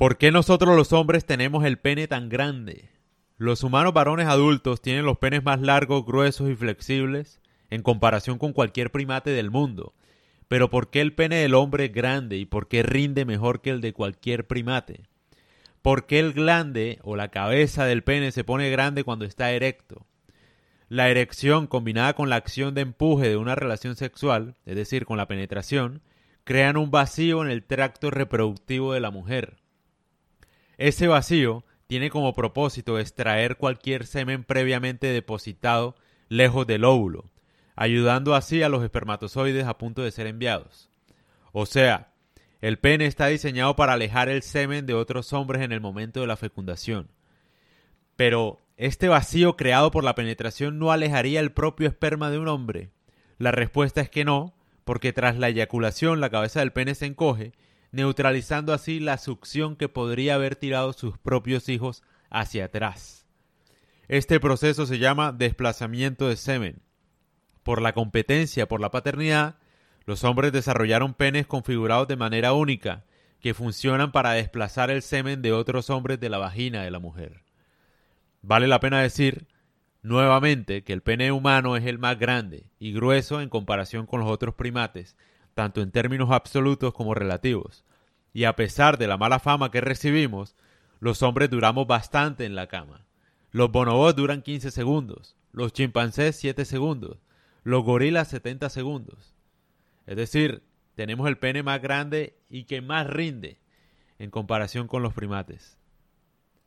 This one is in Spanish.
¿Por qué nosotros los hombres tenemos el pene tan grande? Los humanos varones adultos tienen los penes más largos, gruesos y flexibles en comparación con cualquier primate del mundo. Pero ¿por qué el pene del hombre es grande y por qué rinde mejor que el de cualquier primate? ¿Por qué el glande o la cabeza del pene se pone grande cuando está erecto? La erección combinada con la acción de empuje de una relación sexual, es decir, con la penetración, crean un vacío en el tracto reproductivo de la mujer. Ese vacío tiene como propósito extraer cualquier semen previamente depositado lejos del óvulo, ayudando así a los espermatozoides a punto de ser enviados. O sea, el pene está diseñado para alejar el semen de otros hombres en el momento de la fecundación. Pero, ¿este vacío creado por la penetración no alejaría el propio esperma de un hombre? La respuesta es que no, porque tras la eyaculación la cabeza del pene se encoge neutralizando así la succión que podría haber tirado sus propios hijos hacia atrás. Este proceso se llama desplazamiento de semen. Por la competencia por la paternidad, los hombres desarrollaron penes configurados de manera única, que funcionan para desplazar el semen de otros hombres de la vagina de la mujer. Vale la pena decir, nuevamente, que el pene humano es el más grande y grueso en comparación con los otros primates, tanto en términos absolutos como relativos. Y a pesar de la mala fama que recibimos, los hombres duramos bastante en la cama. Los bonobos duran 15 segundos, los chimpancés 7 segundos, los gorilas 70 segundos. Es decir, tenemos el pene más grande y que más rinde en comparación con los primates.